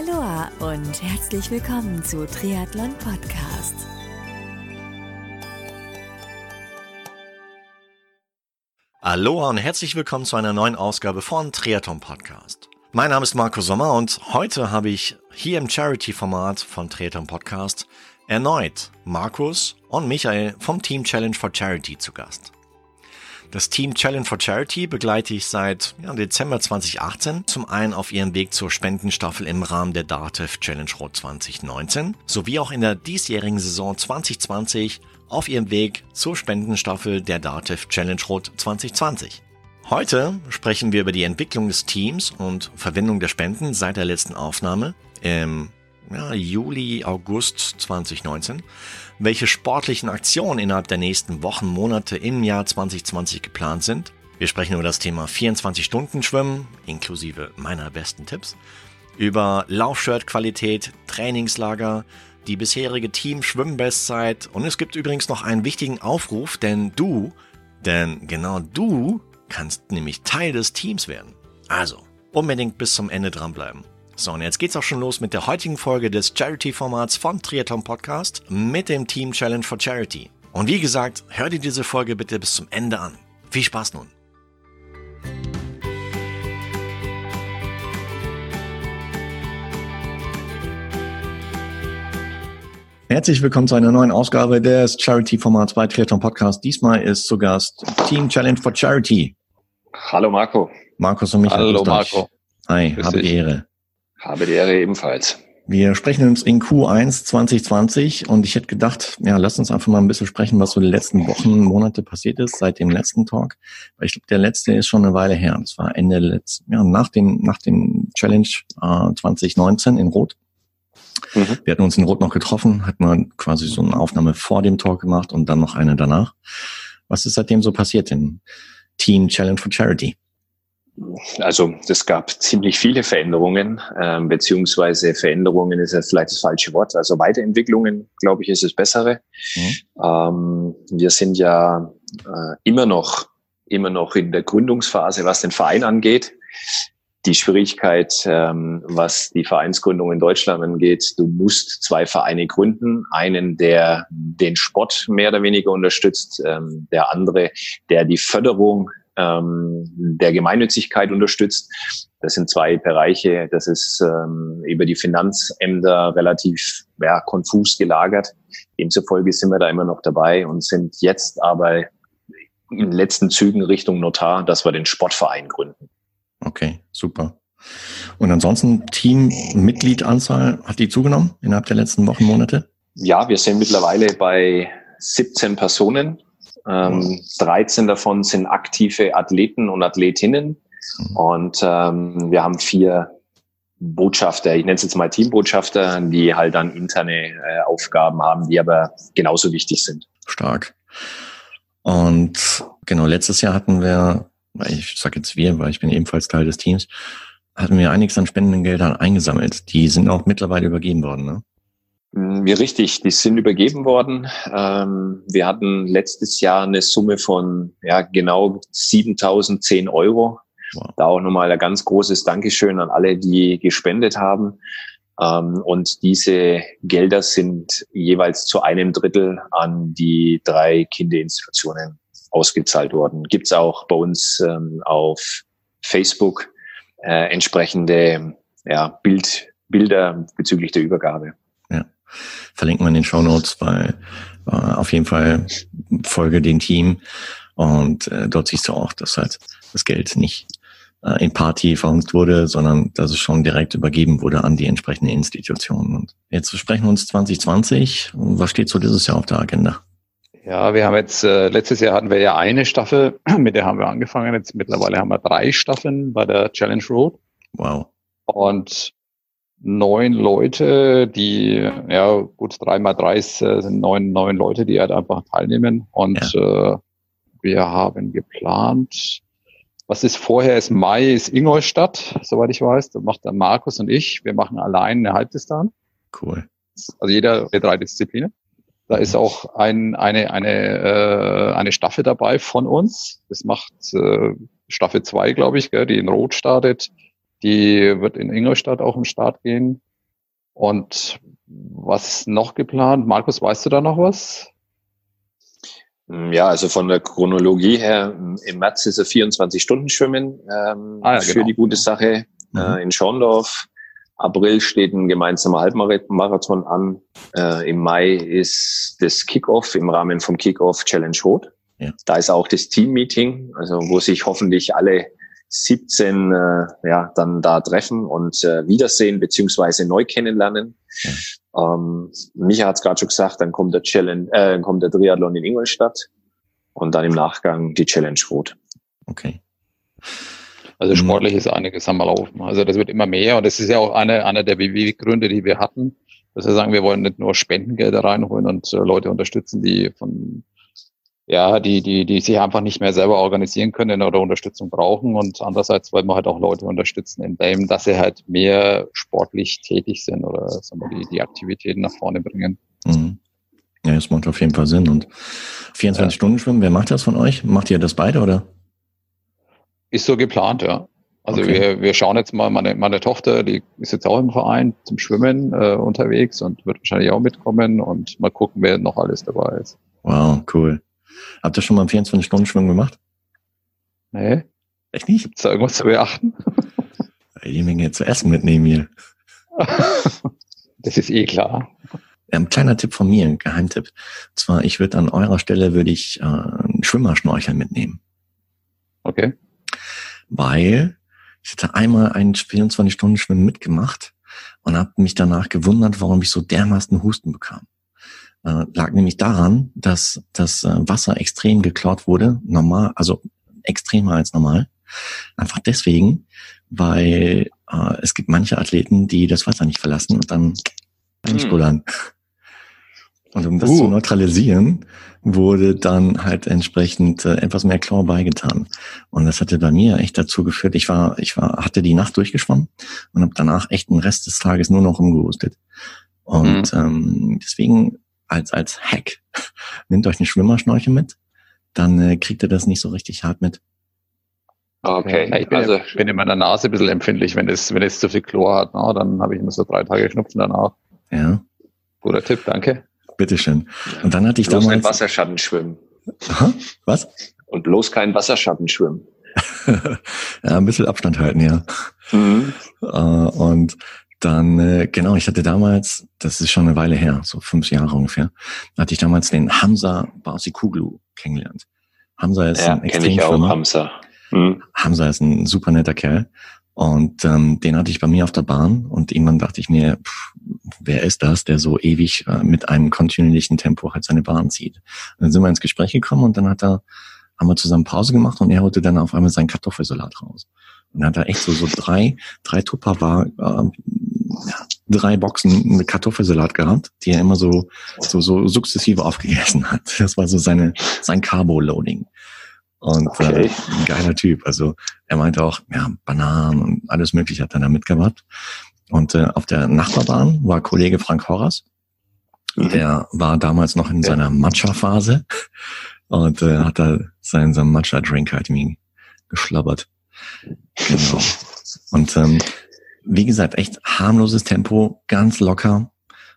Aloha und herzlich willkommen zu Triathlon Podcast. Aloha und herzlich willkommen zu einer neuen Ausgabe von Triathlon Podcast. Mein Name ist Marco Sommer und heute habe ich hier im Charity-Format von Triathlon Podcast erneut Markus und Michael vom Team Challenge for Charity zu Gast. Das Team Challenge for Charity begleite ich seit ja, Dezember 2018. Zum einen auf ihrem Weg zur Spendenstaffel im Rahmen der DATEV Challenge Road 2019, sowie auch in der diesjährigen Saison 2020 auf ihrem Weg zur Spendenstaffel der DATEV Challenge Road 2020. Heute sprechen wir über die Entwicklung des Teams und Verwendung der Spenden seit der letzten Aufnahme im ja, Juli, August 2019, welche sportlichen Aktionen innerhalb der nächsten Wochen, Monate im Jahr 2020 geplant sind. Wir sprechen über das Thema 24-Stunden-Schwimmen, inklusive meiner besten Tipps, über Laufshirt-Qualität, Trainingslager, die bisherige Team-Schwimmbestzeit und es gibt übrigens noch einen wichtigen Aufruf, denn du, denn genau du kannst nämlich Teil des Teams werden. Also, unbedingt bis zum Ende dranbleiben. So, und jetzt geht's auch schon los mit der heutigen Folge des Charity-Formats von Triathlon Podcast mit dem Team Challenge for Charity. Und wie gesagt, hör dir diese Folge bitte bis zum Ende an. Viel Spaß nun! Herzlich willkommen zu einer neuen Ausgabe des Charity-Formats bei Triathlon Podcast. Diesmal ist zu Gast Team Challenge for Charity. Hallo Marco. Markus und Michael. Hallo Marco. Hi, Grüß habe die Ehre. Habe die Ehre ebenfalls. Wir sprechen uns in Q1 2020 und ich hätte gedacht, ja, lass uns einfach mal ein bisschen sprechen, was so die letzten Wochen, Monate passiert ist seit dem letzten Talk. Weil ich glaube, der letzte ist schon eine Weile her. Das war Ende letzten, ja, nach dem, nach dem Challenge äh, 2019 in Rot. Mhm. Wir hatten uns in Rot noch getroffen, hatten wir quasi so eine Aufnahme vor dem Talk gemacht und dann noch eine danach. Was ist seitdem so passiert im Team Challenge for Charity? Also es gab ziemlich viele Veränderungen, ähm, beziehungsweise Veränderungen ist ja vielleicht das falsche Wort. Also Weiterentwicklungen, glaube ich, ist das Bessere. Mhm. Ähm, wir sind ja äh, immer noch immer noch in der Gründungsphase, was den Verein angeht. Die Schwierigkeit, ähm, was die Vereinsgründung in Deutschland angeht, du musst zwei Vereine gründen. Einen, der den Sport mehr oder weniger unterstützt, ähm, der andere, der die Förderung ähm, der Gemeinnützigkeit unterstützt. Das sind zwei Bereiche, das ist ähm, über die Finanzämter relativ ja, konfus gelagert. Demzufolge sind wir da immer noch dabei und sind jetzt aber in letzten Zügen Richtung Notar, dass wir den Sportverein gründen. Okay, super. Und ansonsten Teammitgliedanzahl, hat die zugenommen innerhalb der letzten Wochen, Monate? Ja, wir sind mittlerweile bei 17 Personen ähm, 13 davon sind aktive Athleten und Athletinnen. Mhm. Und ähm, wir haben vier Botschafter, ich nenne es jetzt mal Teambotschafter, die halt dann interne äh, Aufgaben haben, die aber genauso wichtig sind. Stark. Und genau, letztes Jahr hatten wir, ich sage jetzt wir, weil ich bin ebenfalls Teil des Teams, hatten wir einiges an Spendengeldern eingesammelt. Die sind auch mittlerweile übergeben worden, ne? Mm, wie richtig, die sind übergeben worden. Ähm, wir hatten letztes Jahr eine Summe von ja, genau 7010 Euro. Wow. Da auch nochmal ein ganz großes Dankeschön an alle, die gespendet haben. Ähm, und diese Gelder sind jeweils zu einem Drittel an die drei Kinderinstitutionen ausgezahlt worden. Gibt's auch bei uns ähm, auf Facebook äh, entsprechende ja, Bild, Bilder bezüglich der Übergabe verlinken wir in den Show Notes, weil äh, auf jeden Fall folge dem Team und äh, dort siehst du auch, dass halt das Geld nicht äh, in Party verhunzt wurde, sondern dass es schon direkt übergeben wurde an die entsprechenden Institutionen. Und jetzt sprechen wir uns 2020. Was steht so dieses Jahr auf der Agenda? Ja, wir haben jetzt, äh, letztes Jahr hatten wir ja eine Staffel, mit der haben wir angefangen. Jetzt mittlerweile haben wir drei Staffeln bei der Challenge Road. Wow. Und neun Leute, die, ja gut, drei mal drei äh, sind neun, neun Leute, die halt einfach teilnehmen. Und ja. äh, wir haben geplant, was ist vorher, ist Mai, ist Ingolstadt, soweit ich weiß. Da macht der Markus und ich. Wir machen allein eine Halbdistanz. Cool. Also jeder der drei Disziplinen. Da ist auch ein, eine, eine, äh, eine Staffel dabei von uns. Das macht äh, Staffel zwei, glaube ich, gell, die in Rot startet. Die wird in Ingolstadt auch im Start gehen. Und was noch geplant? Markus, weißt du da noch was? Ja, also von der Chronologie her, im März ist er 24 Stunden schwimmen ähm, ah, ja, für genau. die gute Sache mhm. äh, in Schorndorf. April steht ein gemeinsamer Halbmarathon an. Äh, Im Mai ist das Kickoff im Rahmen vom Kickoff Challenge Rot. Ja. Da ist auch das Team-Meeting, also wo sich hoffentlich alle 17 äh, ja, dann da treffen und äh, wiedersehen beziehungsweise neu kennenlernen. Ja. Ähm, Micha hat es gerade schon gesagt, dann kommt der Challenge, äh, kommt der Triathlon in Ingolstadt und dann im Nachgang die Challenge Rot. Okay. Also sportlich ist einiges am Laufen. Also das wird immer mehr und das ist ja auch eine, einer der Beweggründe, die wir hatten, dass wir sagen, wir wollen nicht nur Spendengelder reinholen und äh, Leute unterstützen, die von ja, die, die, die sich einfach nicht mehr selber organisieren können oder Unterstützung brauchen. Und andererseits wollen wir halt auch Leute unterstützen, in dem, dass sie halt mehr sportlich tätig sind oder sagen wir, die, die Aktivitäten nach vorne bringen. Mhm. Ja, das macht auf jeden Fall Sinn. Und 24 ja. Stunden schwimmen, wer macht das von euch? Macht ihr das beide oder? Ist so geplant, ja. Also okay. wir, wir schauen jetzt mal, meine, meine Tochter, die ist jetzt auch im Verein zum Schwimmen äh, unterwegs und wird wahrscheinlich auch mitkommen und mal gucken, wer noch alles dabei ist. Wow, cool. Habt ihr schon mal einen 24-Stunden-Schwimmen gemacht? Nee. Echt nicht? Gibt's da irgendwas zu beachten? Die Menge zu essen mitnehmen hier. das ist eh klar. Ein kleiner Tipp von mir, ein Geheimtipp. Und zwar, ich würde an eurer Stelle würde ich äh, einen Schwimmerschnorchel mitnehmen. Okay. Weil ich hatte einmal einen 24-Stunden-Schwimmen mitgemacht und habe mich danach gewundert, warum ich so dermaßen Husten bekam äh, lag nämlich daran, dass das äh, Wasser extrem geklaut wurde, normal, also extremer als normal. Einfach deswegen, weil äh, es gibt manche Athleten, die das Wasser nicht verlassen und dann einspullern. Hm. Und um das uh. zu neutralisieren, wurde dann halt entsprechend äh, etwas mehr Chlor beigetan. Und das hatte bei mir echt dazu geführt, ich war, ich war, hatte die Nacht durchgeschwommen und habe danach echt den Rest des Tages nur noch umgehustet. Und mhm. ähm, deswegen als, als Hack. Nehmt euch eine Schwimmerschnorche mit, dann äh, kriegt ihr das nicht so richtig hart mit. Okay. Ja, ich bin, also, bin in meiner Nase ein bisschen empfindlich, wenn es, wenn es zu viel Chlor hat, na, dann habe ich immer so drei Tage Schnupfen danach. Ja. Guter Tipp, danke. Bitteschön. Und dann hatte ich bloß damals. Kein Wasserschatten schwimmen. Was? Und bloß kein Wasserschatten schwimmen. ja, ein bisschen Abstand halten, ja. Mhm. Uh, und dann, äh, genau, ich hatte damals, das ist schon eine Weile her, so fünf Jahre ungefähr, hatte ich damals den Hamza Basikuglu kennengelernt. Hamza ist ja, ein extrem ich auch, Hamza. Mhm. Hamza ist ein super netter Kerl. Und ähm, den hatte ich bei mir auf der Bahn und irgendwann dachte ich mir, pff, wer ist das, der so ewig äh, mit einem kontinuierlichen Tempo halt seine Bahn zieht. Und dann sind wir ins Gespräch gekommen und dann hat er, haben wir zusammen Pause gemacht und er holte dann auf einmal seinen Kartoffelsalat raus. Und hat da echt so, so drei, drei Tupperware, äh, drei Boxen mit Kartoffelsalat gehabt, die er immer so, so, so sukzessive aufgegessen hat. Das war so seine, sein Carbo-Loading. Und okay. äh, ein geiler Typ. Also er meinte auch, ja, Bananen und alles mögliche hat er da mitgebracht. Und äh, auf der Nachbarbahn war Kollege Frank Horras. Mhm. Der war damals noch in ja. seiner Matcha-Phase und äh, hat da seinen, seinen Matcha-Drink halt irgendwie geschlabbert. Genau. Und ähm, wie gesagt, echt harmloses Tempo, ganz locker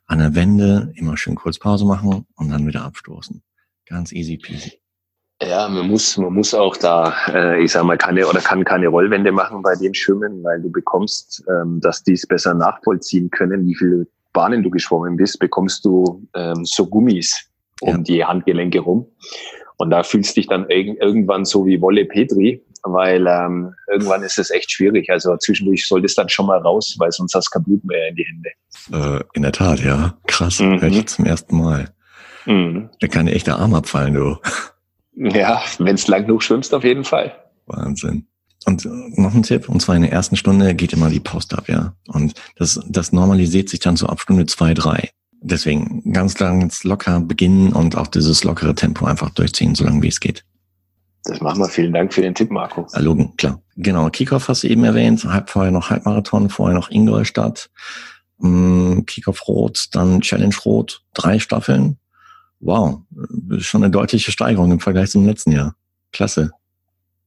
an der Wende, immer schön kurz Pause machen und dann wieder abstoßen. Ganz easy peasy. Ja, man muss, man muss auch da, äh, ich sag mal, keine oder kann keine Rollwände machen bei dem Schwimmen, weil du bekommst, ähm, dass die es besser nachvollziehen können, wie viele Bahnen du geschwommen bist, bekommst du ähm, so Gummis um ja. die Handgelenke rum. Und da fühlst du dich dann irgendwann so wie Wolle Petri, weil ähm, irgendwann ist es echt schwierig. Also zwischendurch sollte es dann schon mal raus, weil sonst hast du kein Blut mehr in die Hände. Äh, in der Tat, ja. Krass, mhm. höre ich zum ersten Mal. Mhm. Da kann dir echt der Arm abfallen, du. Ja, wenn es lang genug schwimmst, auf jeden Fall. Wahnsinn. Und äh, noch ein Tipp, und zwar in der ersten Stunde geht immer die Post ab, ja. Und das, das normalisiert sich dann so ab Stunde zwei, drei. Deswegen ganz ganz locker beginnen und auch dieses lockere Tempo einfach durchziehen, solange wie es geht. Das machen wir. Vielen Dank für den Tipp, Marco. Ja, Logan, klar. Genau, Kickoff hast du eben erwähnt. Halb vorher noch Halbmarathon, vorher noch Ingolstadt. Mm, Kickoff Rot, dann Challenge Rot, drei Staffeln. Wow, schon eine deutliche Steigerung im Vergleich zum letzten Jahr. Klasse.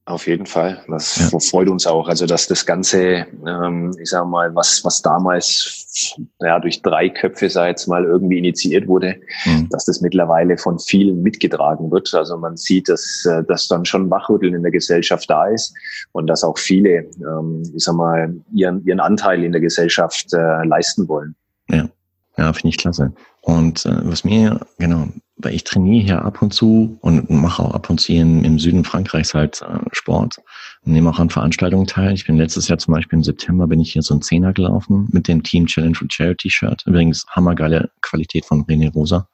Auf jeden Fall. Das ja. freut uns auch. Also, dass das Ganze, ähm, ich sag mal, was, was damals ja, durch drei Köpfe, sei jetzt mal, irgendwie initiiert wurde, mhm. dass das mittlerweile von vielen mitgetragen wird. Also man sieht, dass, äh, dass dann schon Wachrütteln in der Gesellschaft da ist und dass auch viele, ähm, ich sag mal, ihren, ihren Anteil in der Gesellschaft äh, leisten wollen. Ja, ja finde ich klasse. Und äh, was mir, genau, weil ich trainiere hier ab und zu und mache auch ab und zu im, im Süden Frankreichs halt äh, Sport und nehme auch an Veranstaltungen teil. Ich bin letztes Jahr zum Beispiel im September bin ich hier so ein Zehner gelaufen mit dem Team Challenge for Charity Shirt. Übrigens hammergeile Qualität von René Rosa.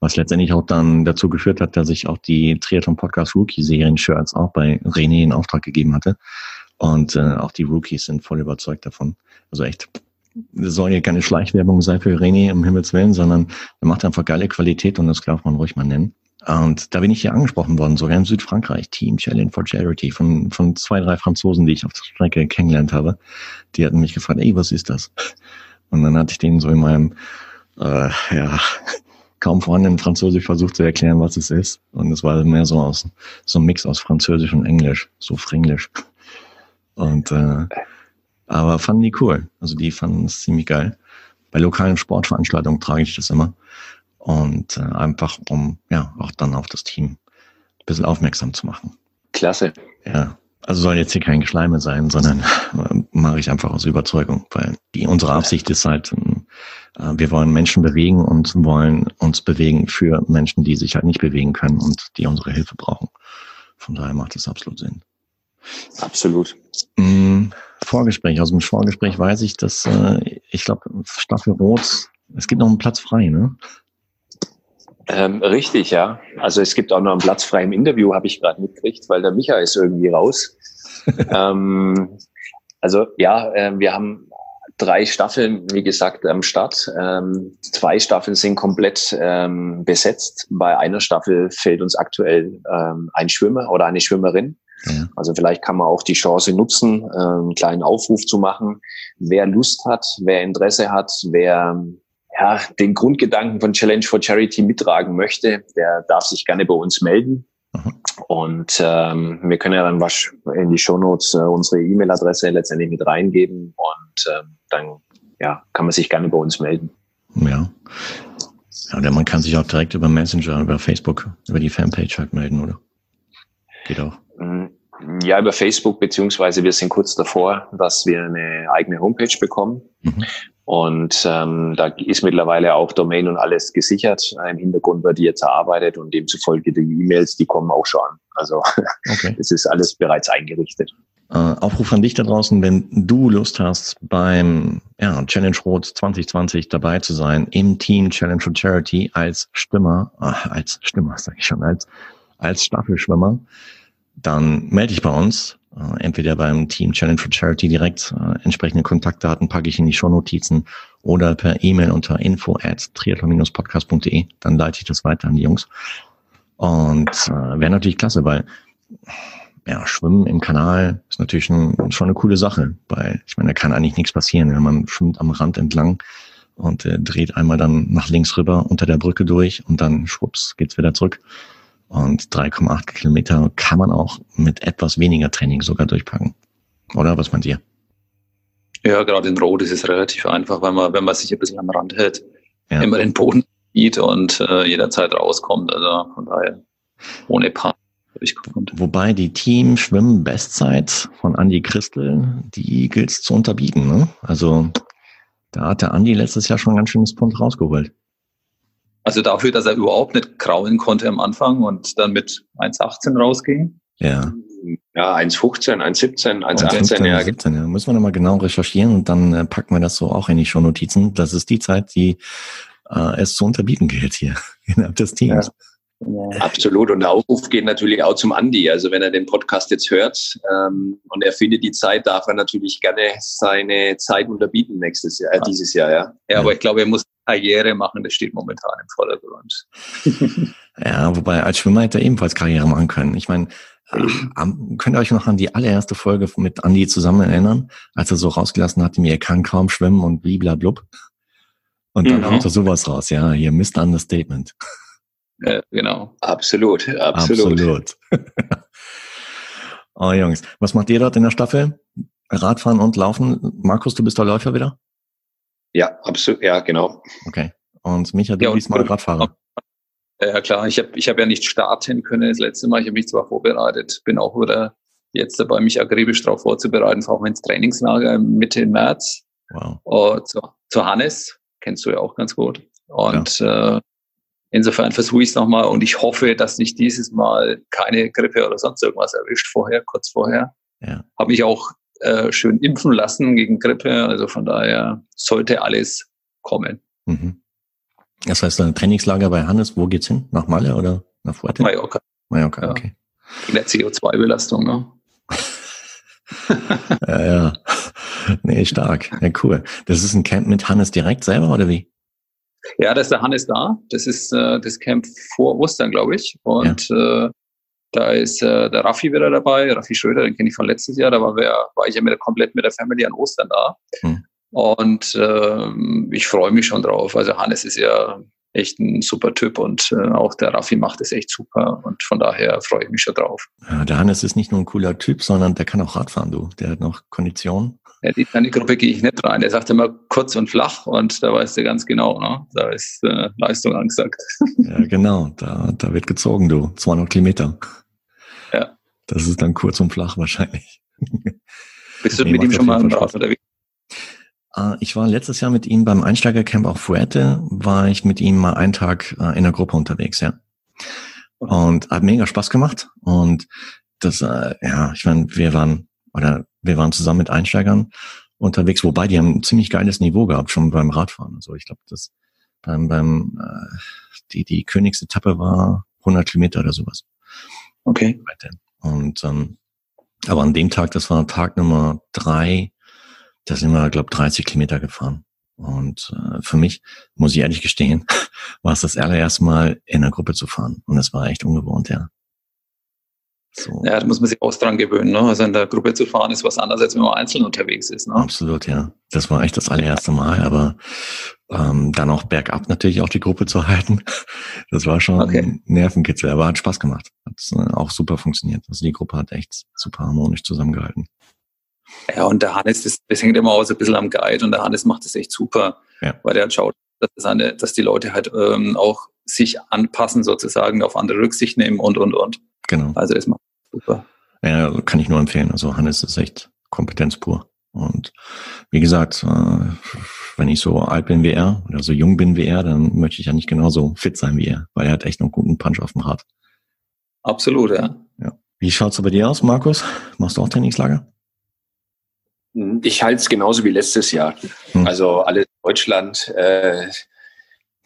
Was letztendlich auch dann dazu geführt hat, dass ich auch die Triathlon Podcast Rookie Serien Shirts auch bei René in Auftrag gegeben hatte. Und äh, auch die Rookies sind voll überzeugt davon. Also echt das soll ja keine Schleichwerbung sein für René im Himmels Willen, sondern er macht einfach geile Qualität und das darf man ruhig mal nennen. Und da bin ich hier angesprochen worden, sogar in Südfrankreich, Team Challenge for Charity, von, von zwei, drei Franzosen, die ich auf der Strecke kennengelernt habe. Die hatten mich gefragt, ey, was ist das? Und dann hatte ich denen so in meinem, äh, ja, kaum vorhandenen Französisch versucht zu erklären, was es ist. Und es war mehr so aus, so ein Mix aus Französisch und Englisch, so Fringlisch. Und äh, aber fanden die cool. Also die fanden es ziemlich geil. Bei lokalen Sportveranstaltungen trage ich das immer. Und äh, einfach, um ja auch dann auf das Team ein bisschen aufmerksam zu machen. Klasse. Ja. Also soll jetzt hier kein Geschleime sein, sondern äh, mache ich einfach aus Überzeugung, weil die unsere Absicht ist halt, äh, wir wollen Menschen bewegen und wollen uns bewegen für Menschen, die sich halt nicht bewegen können und die unsere Hilfe brauchen. Von daher macht es absolut Sinn. Absolut. Mm, Vorgespräch, aus dem Vorgespräch weiß ich, dass äh, ich glaube, Staffel Rot, es gibt noch einen Platz frei, ne? Ähm, richtig, ja. Also es gibt auch noch einen Platz frei im Interview, habe ich gerade mitgekriegt, weil der Micha ist irgendwie raus. ähm, also ja, äh, wir haben drei Staffeln, wie gesagt, am Start. Ähm, zwei Staffeln sind komplett ähm, besetzt. Bei einer Staffel fehlt uns aktuell ähm, ein Schwimmer oder eine Schwimmerin. Ja. Also vielleicht kann man auch die Chance nutzen, äh, einen kleinen Aufruf zu machen. Wer Lust hat, wer Interesse hat, wer ja, den Grundgedanken von Challenge for Charity mittragen möchte, der darf sich gerne bei uns melden. Mhm. Und ähm, wir können ja dann was in die Shownotes äh, unsere E-Mail-Adresse letztendlich mit reingeben und äh, dann ja, kann man sich gerne bei uns melden. Ja. ja. Oder man kann sich auch direkt über Messenger, über Facebook, über die Fanpage halt melden, oder? Geht auch. Mm, ja, über Facebook, beziehungsweise wir sind kurz davor, dass wir eine eigene Homepage bekommen. Mhm. Und ähm, da ist mittlerweile auch Domain und alles gesichert. Im Hintergrund wird jetzt erarbeitet und demzufolge die E-Mails, die kommen auch schon an. Also okay. es ist alles bereits eingerichtet. Äh, Aufruf an dich da draußen, wenn du Lust hast, beim ja, Challenge Rot 2020 dabei zu sein, im Team Challenge for Charity als Stimmer, äh, als Stimmer sage ich schon, als, als Staffelschwimmer, dann melde dich bei uns. Äh, entweder beim Team Challenge for Charity direkt. Äh, entsprechende Kontaktdaten packe ich in die Shownotizen oder per E-Mail unter info at triathlon-podcast.de. Dann leite ich das weiter an die Jungs. Und äh, wäre natürlich klasse, weil ja, Schwimmen im Kanal ist natürlich schon, schon eine coole Sache, weil ich meine, da kann eigentlich nichts passieren. Wenn man schwimmt am Rand entlang und äh, dreht einmal dann nach links rüber unter der Brücke durch und dann schwupps geht's wieder zurück. Und 3,8 Kilometer kann man auch mit etwas weniger Training sogar durchpacken. Oder was meint ihr? Ja, gerade in Rot ist es relativ einfach, weil man, wenn man sich ein bisschen am Rand hält, ja. immer den Boden sieht und äh, jederzeit rauskommt. Also von daher ohne Paar. Wobei die Team Schwimmen Bestzeit von Andy Christel, die gilt es zu unterbieten. Ne? Also da hat der Andy letztes Jahr schon ein ganz schönes Punkt rausgeholt. Also dafür, dass er überhaupt nicht kraulen konnte am Anfang und dann mit 1,18 rausging. Ja. Ja, 1,15, 1,17, 1,18, ja. 17, ja. Müssen wir nochmal genau recherchieren und dann äh, packen wir das so auch in die Shownotizen. Das ist die Zeit, die äh, es zu unterbieten gilt hier innerhalb des Teams. Ja. Absolut. Und der Aufruf geht natürlich auch zum Andi. Also wenn er den Podcast jetzt hört ähm, und er findet die Zeit, darf er natürlich gerne seine Zeit unterbieten nächstes Jahr, äh, dieses Jahr, ja. Ja, aber ich glaube, er muss Karriere machen, das steht momentan im Vordergrund. ja, wobei als Schwimmer hätte er ebenfalls Karriere machen können. Ich meine, äh, könnt ihr euch noch an die allererste Folge mit Andi zusammen erinnern, als er so rausgelassen hat, mir kann kaum schwimmen und bliblablub. Und dann mhm. haut er sowas raus, ja, hier Mr. Understatement. Ja, genau. Absolut, absolut. Absolut. Oh Jungs, was macht ihr dort in der Staffel? Radfahren und Laufen? Markus, du bist der Läufer wieder? Ja, absolut, ja, genau. Okay. Und Micha, du ja, bist mal Radfahrer. Ja klar, ich habe ich hab ja nicht starten können das letzte Mal. Ich habe mich zwar vorbereitet, bin auch wieder jetzt dabei, mich akribisch darauf vorzubereiten, fahre auch ins Trainingslager Mitte März. Wow. Uh, zu, zu Hannes, kennst du ja auch ganz gut. Und ja. äh, insofern versuche ich es nochmal und ich hoffe, dass nicht dieses Mal keine Grippe oder sonst irgendwas erwischt vorher, kurz vorher. Ja. Habe mich auch äh, schön impfen lassen gegen Grippe, also von daher sollte alles kommen. Mhm. Das heißt, ein Trainingslager bei Hannes, wo geht's hin? Nach Malle oder nach Fuerte? Mallorca. Mallorca, ja. okay. In der CO2-Belastung, ne? ja, ja. Nee, stark. Ja, cool. Das ist ein Camp mit Hannes direkt selber oder wie? Ja, da ist der Hannes da. Das ist äh, das Camp vor Ostern, glaube ich. Und ja. äh, da ist äh, der Raffi wieder dabei, Raffi Schröder, den kenne ich von letztes Jahr. Da war, wir, war ich ja mit, komplett mit der Family an Ostern da. Hm. Und äh, ich freue mich schon drauf. Also Hannes ist ja echt ein super Typ und äh, auch der Raffi macht es echt super und von daher freue ich mich schon drauf. Ja, der Hannes ist nicht nur ein cooler Typ, sondern der kann auch Radfahren, du. Der hat noch Kondition. Ja, die, in die Gruppe gehe ich nicht rein. Der sagt immer kurz und flach und da weißt du ganz genau, ne? da ist äh, Leistung angesagt. Ja, genau. Da, da wird gezogen, du. 200 Kilometer. Das ist dann kurz und flach wahrscheinlich. Bist du nee, mit ihm schon mal im Rad unterwegs? Äh, ich war letztes Jahr mit ihm beim Einsteigercamp auf Fuerte, war ich mit ihm mal einen Tag äh, in der Gruppe unterwegs, ja. Und hat mega Spaß gemacht. Und das, äh, ja, ich meine, wir waren, oder wir waren zusammen mit Einsteigern unterwegs, wobei die haben ein ziemlich geiles Niveau gehabt, schon beim Radfahren. Also ich glaube, das beim, beim äh, die, die Königsetappe war 100 Kilometer oder sowas. Okay. Und ähm, aber an dem Tag, das war Tag Nummer drei, da sind wir, glaube 30 Kilometer gefahren. Und äh, für mich, muss ich ehrlich gestehen, war es das allererste Mal in einer Gruppe zu fahren. Und das war echt ungewohnt, ja. So. Ja, da muss man sich auch dran gewöhnen. Ne? Also in der Gruppe zu fahren ist was anderes, als wenn man einzeln unterwegs ist. Ne? Absolut, ja. Das war echt das allererste Mal. Aber ähm, dann auch bergab natürlich auch die Gruppe zu halten, das war schon okay. ein Nervenkitzel. Aber hat Spaß gemacht. Hat äh, auch super funktioniert. Also die Gruppe hat echt super harmonisch zusammengehalten. Ja, und der Hannes, das, das hängt immer auch so ein bisschen am Guide und der Hannes macht das echt super, ja. weil der halt schaut, dass, eine, dass die Leute halt ähm, auch sich anpassen, sozusagen, auf andere Rücksicht nehmen und, und, und. Genau. Also das macht super. Ja, kann ich nur empfehlen. Also Hannes ist echt Kompetenz pur. Und wie gesagt, äh, wenn ich so alt bin wie er oder so jung bin wie er, dann möchte ich ja nicht genauso fit sein wie er, weil er hat echt noch einen guten Punch auf dem Rad. Absolut, ja. ja. Wie schaut's bei dir aus, Markus? Machst du auch Trainingslager? Ich halte es genauso wie letztes Jahr. Hm. Also alles Deutschland. Äh,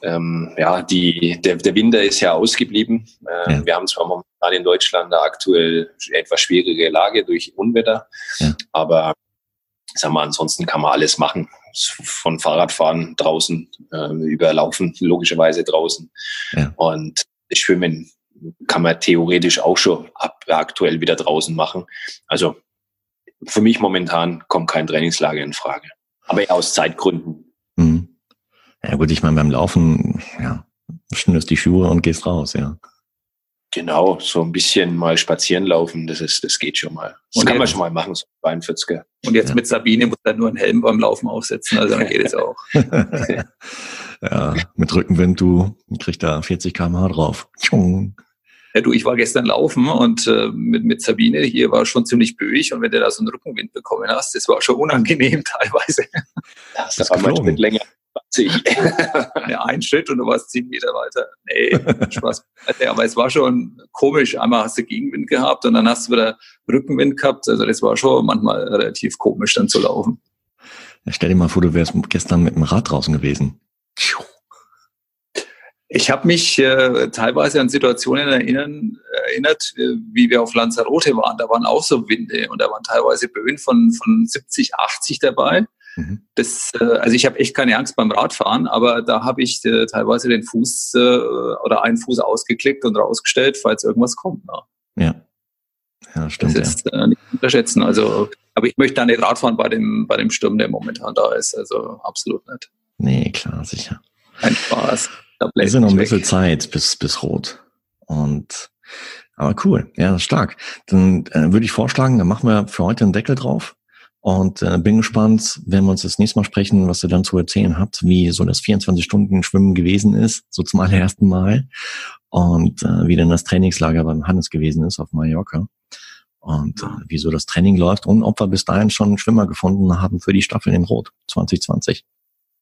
ähm, ja, die, der, der Winter ist ja ausgeblieben. Äh, ja. Wir haben zwar momentan in Deutschland eine aktuell etwas schwierige Lage durch Unwetter, ja. aber sag mal, ansonsten kann man alles machen. Von Fahrradfahren draußen, äh, über Laufen logischerweise draußen. Ja. Und Schwimmen kann man theoretisch auch schon ab, aktuell wieder draußen machen. Also für mich momentan kommt kein Trainingslager in Frage. Aber aus Zeitgründen. Ja gut, ich meine, beim Laufen, ja, schnürst die Schuhe und gehst raus, ja. Genau, so ein bisschen mal spazieren laufen, das ist, das geht schon mal. Das und kann man schon mal machen, so 42er. Und jetzt ja. mit Sabine muss er nur einen Helm beim Laufen aufsetzen, also dann geht es auch. ja, mit Rückenwind, du kriegst da 40 km/h drauf. Ja, du, ich war gestern laufen und äh, mit, mit Sabine hier war schon ziemlich böig und wenn du da so einen Rückenwind bekommen hast, das war schon unangenehm teilweise. Das, das war manchmal mit länger. ja, ein Schritt und du warst zehn Meter weiter. Nee, Spaß. Aber es war schon komisch. Einmal hast du Gegenwind gehabt und dann hast du wieder Rückenwind gehabt. Also das war schon manchmal relativ komisch dann zu laufen. Ja, stell dir mal vor, du wärst gestern mit dem Rad draußen gewesen. Ich habe mich äh, teilweise an Situationen erinnern, erinnert, äh, wie wir auf Lanzarote waren. Da waren auch so Winde und da waren teilweise Böen von, von 70, 80 dabei. Mhm. Das, äh, also ich habe echt keine Angst beim Radfahren, aber da habe ich äh, teilweise den Fuß äh, oder einen Fuß ausgeklickt und rausgestellt, falls irgendwas kommt. Ne? Ja. Ja, stimmt. Das ist ja. nicht unterschätzen. Also, aber ich möchte da nicht Radfahren bei dem, bei dem Sturm, der momentan da ist. Also absolut nicht. Nee, klar, sicher. Ein Spaß. Ist ja noch ein bisschen Zeit bis, bis rot. Und Aber cool, ja, stark. Dann äh, würde ich vorschlagen, dann machen wir für heute einen Deckel drauf. Und äh, bin gespannt, wenn wir uns das nächste Mal sprechen, was ihr dann zu erzählen habt, wie so das 24-Stunden-Schwimmen gewesen ist, so zum allerersten Mal. Und äh, wie denn das Trainingslager beim Hannes gewesen ist auf Mallorca. Und äh, wie so das Training läuft und ob wir bis dahin schon einen Schwimmer gefunden haben für die Staffel in Rot 2020.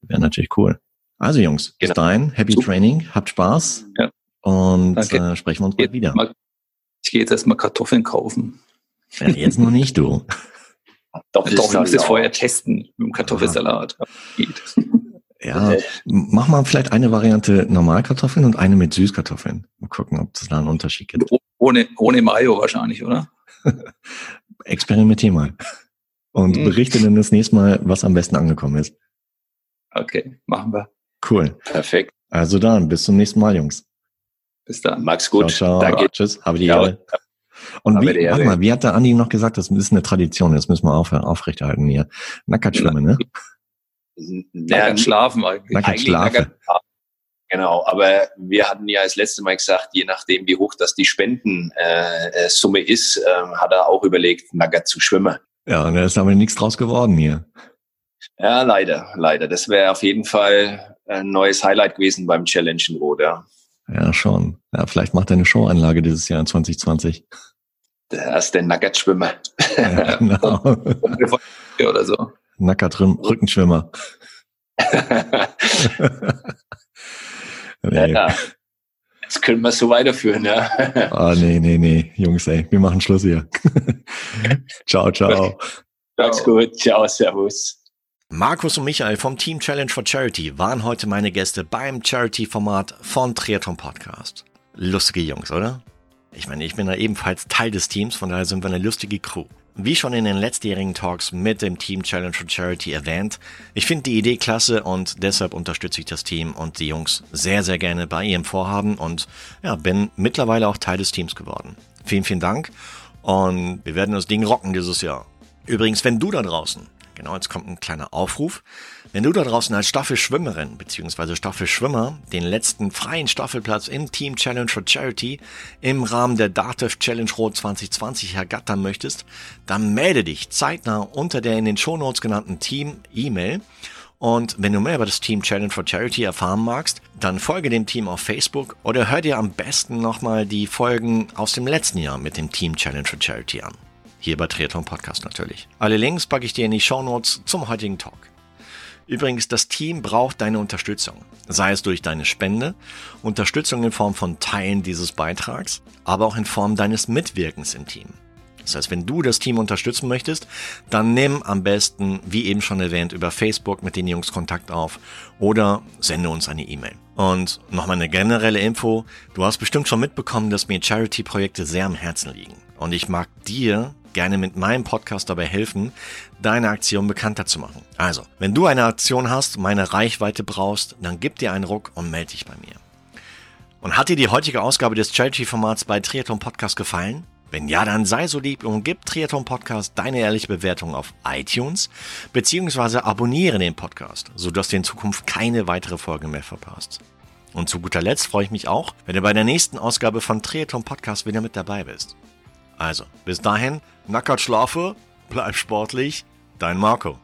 Wäre natürlich cool. Also Jungs, bis genau. dahin, happy Super. Training, habt Spaß. Ja. Und äh, sprechen wir uns bald wieder. Ich gehe jetzt erstmal Kartoffeln kaufen. Ja, jetzt noch nicht, du. Doch, doch, ich muss es vorher testen mit dem Kartoffelsalat. Geht. Ja, mach mal vielleicht eine Variante Normalkartoffeln und eine mit Süßkartoffeln. Mal gucken, ob es da einen Unterschied gibt. Ohne, ohne Mayo wahrscheinlich, oder? Experimentier mal. Und hm. berichte dann das nächste Mal, was am besten angekommen ist. Okay, machen wir. Cool. Perfekt. Also dann, bis zum nächsten Mal, Jungs. Bis dann. Max gut. Ciao, ciao. Danke. Tschüss. Habe die Ehre. Und wie, warte mal, wie hat der Andi noch gesagt, das ist eine Tradition, das müssen wir auf, aufrechterhalten hier. Nackert schwimmen, ne? Nackert schlafen eigentlich. Nackert schlafen. Genau, aber wir hatten ja das letzte Mal gesagt, je nachdem, wie hoch das die Spendensumme äh, ist, äh, hat er auch überlegt, nackert zu schwimmen. Ja, und da ist aber nichts draus geworden hier. Ja, leider, leider. Das wäre auf jeden Fall ein neues Highlight gewesen beim Challenge in Rot, ja. Ja, schon. Ja, vielleicht macht er eine Showanlage dieses Jahr in 2020. Der ist der Nackertschwimmer. Ja, genau. Oder so. Nackert-Rückenschwimmer. nee. Ja, Jetzt können wir so weiterführen, ja. Ah, nee, nee, nee. Jungs, ey, wir machen Schluss hier. ciao, ciao. Mach's gut. Ciao, servus. Markus und Michael vom Team Challenge for Charity waren heute meine Gäste beim Charity-Format von Triathlon Podcast. Lustige Jungs, oder? Ich meine, ich bin da ebenfalls Teil des Teams, von daher sind wir eine lustige Crew. Wie schon in den letztjährigen Talks mit dem Team Challenge for Charity erwähnt, ich finde die Idee klasse und deshalb unterstütze ich das Team und die Jungs sehr, sehr gerne bei ihrem Vorhaben und ja, bin mittlerweile auch Teil des Teams geworden. Vielen, vielen Dank und wir werden das Ding rocken dieses Jahr. Übrigens, wenn du da draußen Genau, jetzt kommt ein kleiner Aufruf. Wenn du da draußen als Staffelschwimmerin bzw. Staffelschwimmer den letzten freien Staffelplatz im Team Challenge for Charity im Rahmen der Dativ Challenge Rot 2020 ergattern möchtest, dann melde dich zeitnah unter der in den Shownotes genannten Team-E-Mail. Und wenn du mehr über das Team Challenge for Charity erfahren magst, dann folge dem Team auf Facebook oder hör dir am besten nochmal die Folgen aus dem letzten Jahr mit dem Team Challenge for Charity an. Hier bei Triathlon Podcast natürlich. Alle Links packe ich dir in die Show Notes zum heutigen Talk. Übrigens, das Team braucht deine Unterstützung. Sei es durch deine Spende, Unterstützung in Form von Teilen dieses Beitrags, aber auch in Form deines Mitwirkens im Team. Das heißt, wenn du das Team unterstützen möchtest, dann nimm am besten, wie eben schon erwähnt, über Facebook mit den Jungs Kontakt auf oder sende uns eine E-Mail. Und nochmal eine generelle Info. Du hast bestimmt schon mitbekommen, dass mir Charity-Projekte sehr am Herzen liegen. Und ich mag dir gerne mit meinem Podcast dabei helfen, deine Aktion bekannter zu machen. Also, wenn du eine Aktion hast, meine Reichweite brauchst, dann gib dir einen Ruck und melde dich bei mir. Und hat dir die heutige Ausgabe des Charity-Formats bei Triathlon Podcast gefallen? Wenn ja, dann sei so lieb und gib Triathlon Podcast deine ehrliche Bewertung auf iTunes, beziehungsweise abonniere den Podcast, sodass du in Zukunft keine weitere Folge mehr verpasst. Und zu guter Letzt freue ich mich auch, wenn du bei der nächsten Ausgabe von Triathlon Podcast wieder mit dabei bist. Also, bis dahin, nackert schlafe, bleib sportlich, dein Marco.